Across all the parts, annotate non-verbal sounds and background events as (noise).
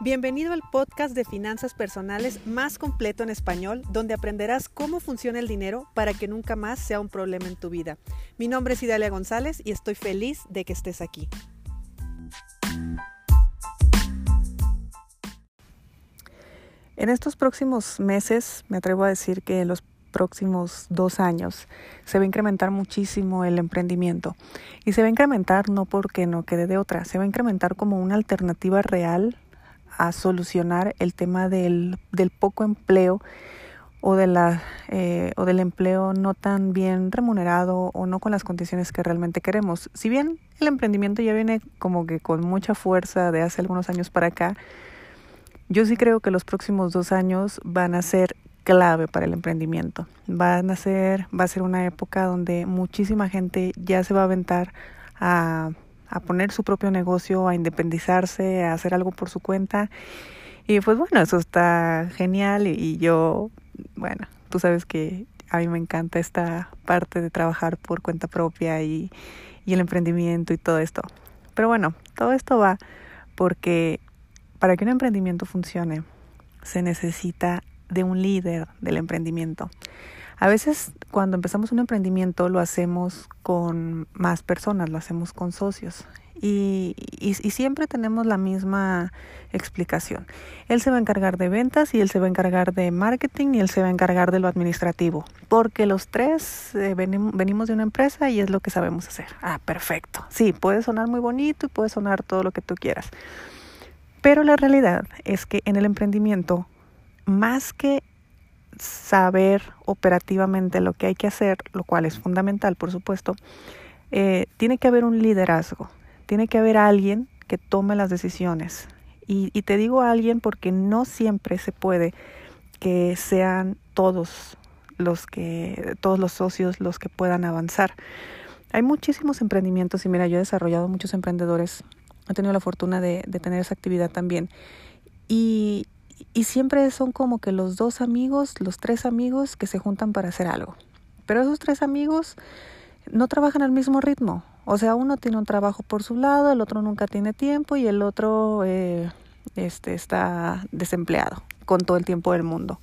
Bienvenido al podcast de finanzas personales más completo en español, donde aprenderás cómo funciona el dinero para que nunca más sea un problema en tu vida. Mi nombre es Idalia González y estoy feliz de que estés aquí. En estos próximos meses, me atrevo a decir que en los próximos dos años se va a incrementar muchísimo el emprendimiento. Y se va a incrementar no porque no quede de otra, se va a incrementar como una alternativa real a solucionar el tema del, del poco empleo o, de la, eh, o del empleo no tan bien remunerado o no con las condiciones que realmente queremos. Si bien el emprendimiento ya viene como que con mucha fuerza de hace algunos años para acá, yo sí creo que los próximos dos años van a ser clave para el emprendimiento. Van a ser, va a ser una época donde muchísima gente ya se va a aventar a a poner su propio negocio, a independizarse, a hacer algo por su cuenta. Y pues bueno, eso está genial y, yo, bueno, tú sabes que a mí me encanta esta parte de trabajar por cuenta propia y, y el emprendimiento y todo esto. Pero bueno, todo esto va porque para que un emprendimiento funcione se necesita de un líder del emprendimiento. A veces cuando empezamos un emprendimiento lo hacemos con más personas, lo hacemos con socios. Y, y, siempre tenemos la misma explicación. Él se va a encargar de ventas y él se va a encargar de marketing y él se va a encargar de lo administrativo. Porque los tres eh, venimos de una empresa y es lo que sabemos hacer. Ah, perfecto. Sí, puede sonar muy bonito y puede sonar todo lo que tú quieras. Pero la realidad es que en el emprendimiento, más que saber operativamente lo que hay que hacer, lo cual es fundamental, por supuesto, eh, tiene que haber un liderazgo, tiene que haber alguien que tome las decisiones. Y, y te digo alguien porque no siempre se puede que sean todos los que, todos los socios los que puedan avanzar. Hay muchísimos emprendimientos y mira, yo he desarrollado muchos emprendedores, he tenido la fortuna de, de tener esa actividad también. Y, y siempre son como que los dos amigos, los tres amigos que se juntan para hacer algo. Pero esos tres amigos no trabajan al mismo ritmo. O sea, uno tiene un trabajo por su lado, el otro nunca tiene tiempo y el otro eh, este, está desempleado con todo el tiempo del mundo.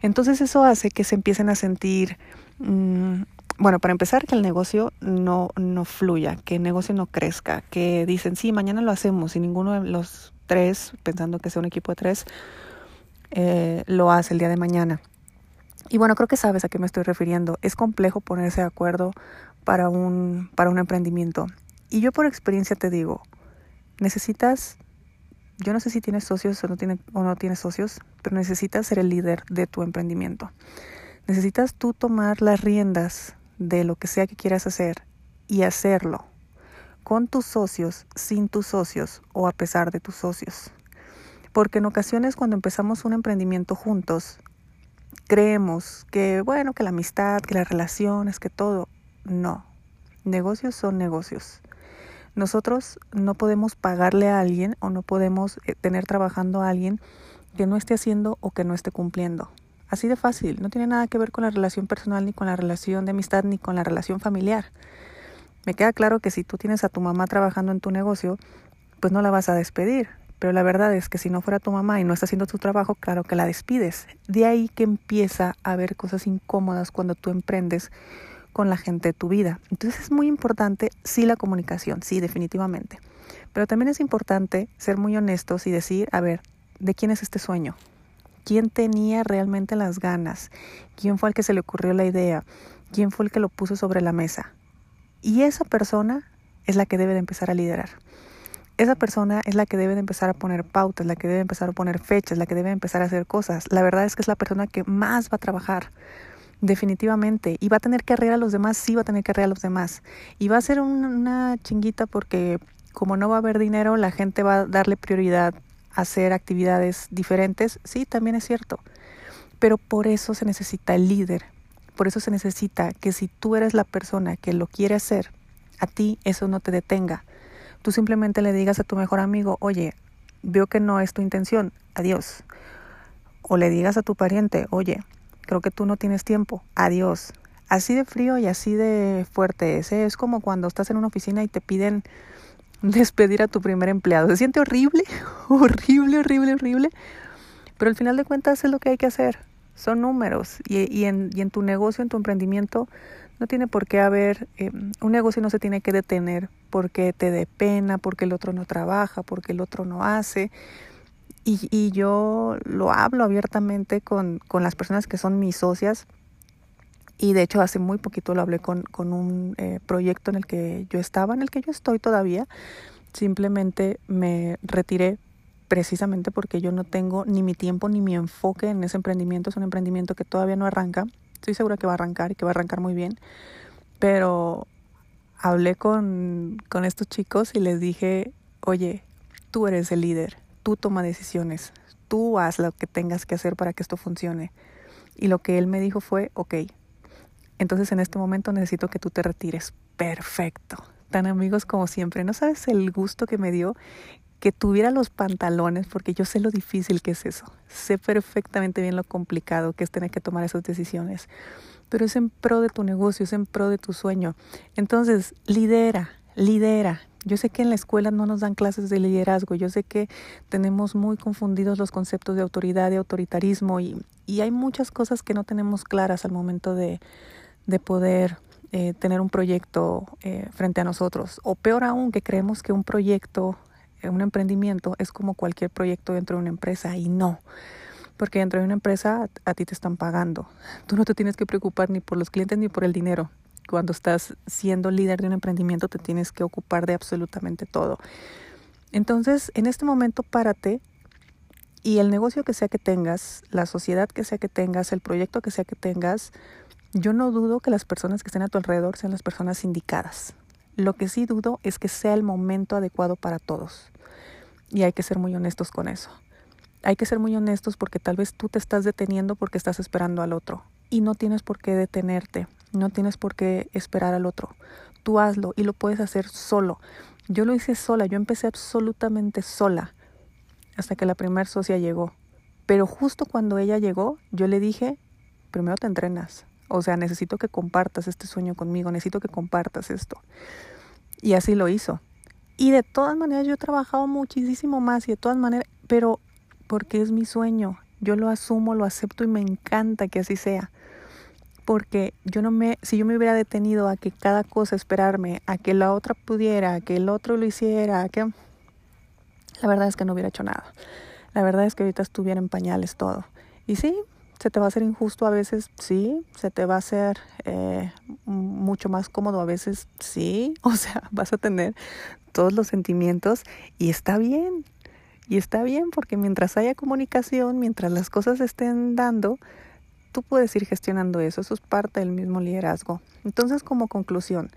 Entonces eso hace que se empiecen a sentir, mm, bueno, para empezar, que el negocio no, no fluya, que el negocio no crezca, que dicen, sí, mañana lo hacemos y ninguno de los tres, pensando que sea un equipo de tres, eh, lo hace el día de mañana. Y bueno, creo que sabes a qué me estoy refiriendo. Es complejo ponerse de acuerdo para un, para un emprendimiento. Y yo por experiencia te digo, necesitas, yo no sé si tienes socios o no, tiene, o no tienes socios, pero necesitas ser el líder de tu emprendimiento. Necesitas tú tomar las riendas de lo que sea que quieras hacer y hacerlo con tus socios, sin tus socios o a pesar de tus socios. Porque en ocasiones cuando empezamos un emprendimiento juntos, creemos que, bueno, que la amistad, que las relaciones, que todo. No, negocios son negocios. Nosotros no podemos pagarle a alguien o no podemos eh, tener trabajando a alguien que no esté haciendo o que no esté cumpliendo. Así de fácil, no tiene nada que ver con la relación personal, ni con la relación de amistad, ni con la relación familiar. Me queda claro que si tú tienes a tu mamá trabajando en tu negocio, pues no la vas a despedir. Pero la verdad es que si no fuera tu mamá y no está haciendo tu trabajo, claro que la despides. De ahí que empieza a haber cosas incómodas cuando tú emprendes con la gente de tu vida. Entonces es muy importante, sí, la comunicación, sí, definitivamente. Pero también es importante ser muy honestos y decir, a ver, ¿de quién es este sueño? ¿Quién tenía realmente las ganas? ¿Quién fue el que se le ocurrió la idea? ¿Quién fue el que lo puso sobre la mesa? Y esa persona es la que debe de empezar a liderar. Esa persona es la que debe de empezar a poner pautas, la que debe empezar a poner fechas, la que debe empezar a hacer cosas. La verdad es que es la persona que más va a trabajar, definitivamente. Y va a tener que arreglar a los demás, sí va a tener que arreglar a los demás. Y va a ser una chinguita porque como no va a haber dinero, la gente va a darle prioridad a hacer actividades diferentes. Sí, también es cierto. Pero por eso se necesita el líder, por eso se necesita que si tú eres la persona que lo quiere hacer, a ti eso no te detenga. Tú simplemente le digas a tu mejor amigo, oye, veo que no es tu intención, adiós. O le digas a tu pariente, oye, creo que tú no tienes tiempo, adiós. Así de frío y así de fuerte es. ¿eh? Es como cuando estás en una oficina y te piden (laughs) despedir a tu primer empleado. Se siente horrible, (laughs) horrible, horrible, horrible, pero al final de cuentas es lo que hay que hacer. Son números y, y, en, y en tu negocio, en tu emprendimiento, no tiene por qué haber, eh, un negocio no se tiene que detener porque te dé pena, porque el otro no trabaja, porque el otro no hace. Y, y yo lo hablo abiertamente con, con, las personas que son mis socias. Y de hecho hace muy poquito lo hablé con, con un eh, proyecto en el que yo estaba, en el que yo estoy todavía. Simplemente me retiré precisamente porque yo no tengo ni mi tiempo ni mi enfoque en ese emprendimiento. Es un emprendimiento que todavía no arranca. Estoy segura que va a arrancar y que va a arrancar muy bien. Pero hablé con, con estos chicos y les dije, oye, tú eres el líder, tú toma decisiones, tú haz lo que tengas que hacer para que esto funcione. Y lo que él me dijo fue, ok, entonces en este momento necesito que tú te retires. Perfecto. Tan amigos como siempre. No sabes el gusto que me dio que tuviera los pantalones, porque yo sé lo difícil que es eso. Sé perfectamente bien lo complicado que es tener que tomar esas decisiones. Pero es en pro de tu negocio, es en pro de tu sueño. Entonces, lidera, lidera. Yo sé que en la escuela no nos dan clases de liderazgo, yo sé que tenemos muy confundidos los conceptos de autoridad y autoritarismo y, y hay muchas cosas que no tenemos claras al momento de, de poder eh, tener un proyecto eh, frente a nosotros. O peor aún, que creemos que un proyecto un emprendimiento es como cualquier proyecto dentro de una empresa y no. Porque dentro de una empresa a, ti te están pagando. Tú no te tienes que preocupar ni por los clientes ni por el dinero. Cuando estás siendo líder de un emprendimiento te tienes que ocupar de absolutamente todo. Entonces, en este momento párate y el negocio que sea que tengas, la sociedad que sea que tengas, el proyecto que sea que tengas, yo no dudo que las personas que estén a tu alrededor sean las personas indicadas. Lo que sí dudo es que sea el momento adecuado para todos. Y hay que ser muy honestos con eso. Hay que ser muy honestos porque tal vez tú te estás deteniendo porque estás esperando al otro. Y no tienes por qué detenerte, no tienes por qué esperar al otro. Tú hazlo y lo puedes hacer solo. Yo lo hice sola, yo empecé absolutamente sola hasta que la primera socia llegó. Pero justo cuando ella llegó, yo le dije, primero te entrenas. O sea, necesito que compartas este sueño conmigo, necesito que compartas esto. Y así lo hizo. Y de todas maneras yo he trabajado muchísimo más y de todas maneras, pero porque es mi sueño, yo lo asumo, lo acepto y me encanta que así sea. Porque yo no me, si yo me hubiera detenido a que cada cosa esperarme, a que la otra pudiera, a que el otro lo hiciera, que la verdad es que no hubiera hecho nada. La verdad es que ahorita estuviera en pañales todo. Y sí, se te va a hacer injusto a veces, sí, se te va a hacer eh, mucho más cómodo a veces, sí, (laughs) o sea, vas a tener todos los sentimientos y está bien, y está bien porque mientras haya comunicación, mientras las cosas estén dando, tú puedes ir gestionando eso, eso es parte del mismo liderazgo. Entonces, como conclusión,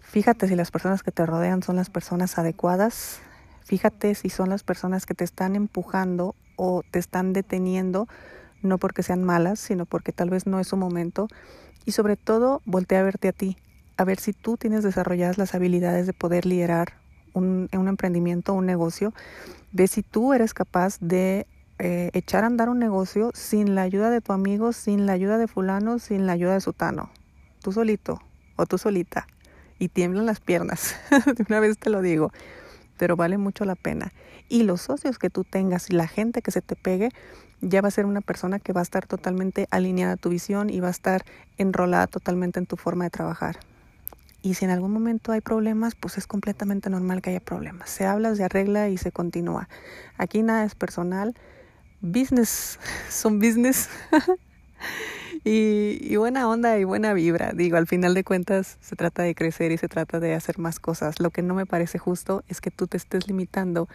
fíjate si las personas que te rodean son las personas adecuadas, fíjate si son las personas que te están empujando o te están deteniendo, no porque sean malas, sino porque tal vez no es su momento. Y sobre todo, voltea a verte a ti, a ver si tú tienes desarrolladas las habilidades de poder liderar un, un emprendimiento, un negocio. Ve si tú eres capaz de eh, echar a andar un negocio sin la ayuda de tu amigo, sin la ayuda de fulano, sin la ayuda de sutano. Tú solito o tú solita. Y tiemblan las piernas. (laughs) de una vez te lo digo. Pero vale mucho la pena. Y los socios que tú tengas la gente que se te pegue, ya va a ser una persona que va a estar totalmente alineada a tu visión y va a estar enrolada totalmente en tu forma de trabajar. Y si en algún momento hay problemas, pues es completamente normal que haya problemas. Se habla, se arregla y se continúa. Aquí nada es personal. Business (laughs) son business. (laughs) y, y, buena onda y buena vibra. Digo, al final de cuentas se trata de crecer y se trata de hacer más cosas. Lo que no me parece justo es que tú te estés limitando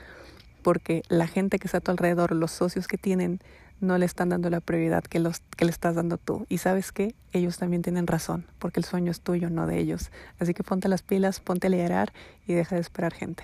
porque la gente que está a tu alrededor, los socios que tienen, no le están dando la prioridad que, los, que le estás dando tú. Y sabes qué, ellos también tienen razón, porque el sueño es tuyo, no de ellos. Así que ponte las pilas, ponte a liderar y deja de esperar gente.